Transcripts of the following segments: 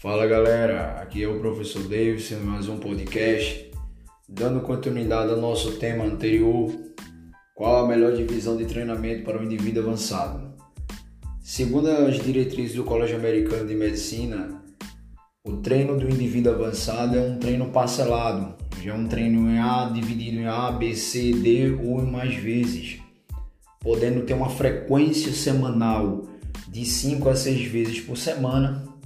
Fala galera, aqui é o professor Davis mais um podcast, dando continuidade ao nosso tema anterior, qual a melhor divisão de treinamento para o indivíduo avançado. Segundo as diretrizes do Colégio Americano de Medicina, o treino do indivíduo avançado é um treino parcelado, já é um treino em A dividido em A, B, C, D ou mais vezes, podendo ter uma frequência semanal de 5 a 6 vezes por semana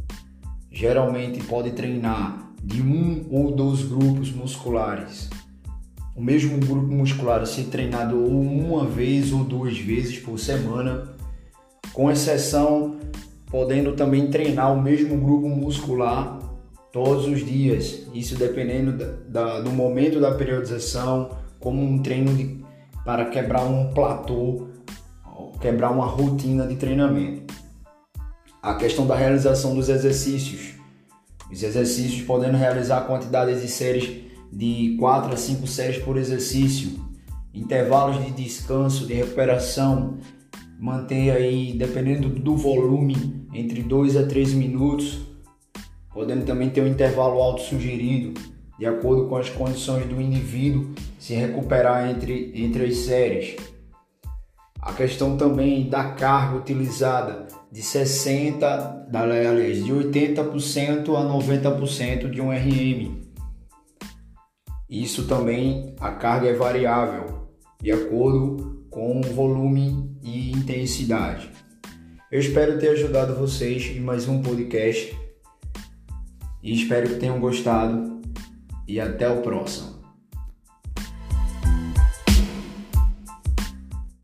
geralmente pode treinar de um ou dois grupos musculares. O mesmo grupo muscular ser treinado uma vez ou duas vezes por semana, com exceção podendo também treinar o mesmo grupo muscular todos os dias. Isso dependendo da, da, do momento da periodização, como um treino de, para quebrar um platô, quebrar uma rotina de treinamento a questão da realização dos exercícios. Os exercícios podendo realizar quantidades de séries de 4 a 5 séries por exercício, intervalos de descanso, de recuperação, manter aí, dependendo do volume, entre 2 a 3 minutos, podendo também ter um intervalo alto sugerido, de acordo com as condições do indivíduo se recuperar entre, entre as séries. A questão também da carga utilizada de 60, aliás, de 80% a 90% de um RM. Isso também a carga é variável de acordo com o volume e intensidade. Eu espero ter ajudado vocês em mais um podcast e espero que tenham gostado e até o próximo.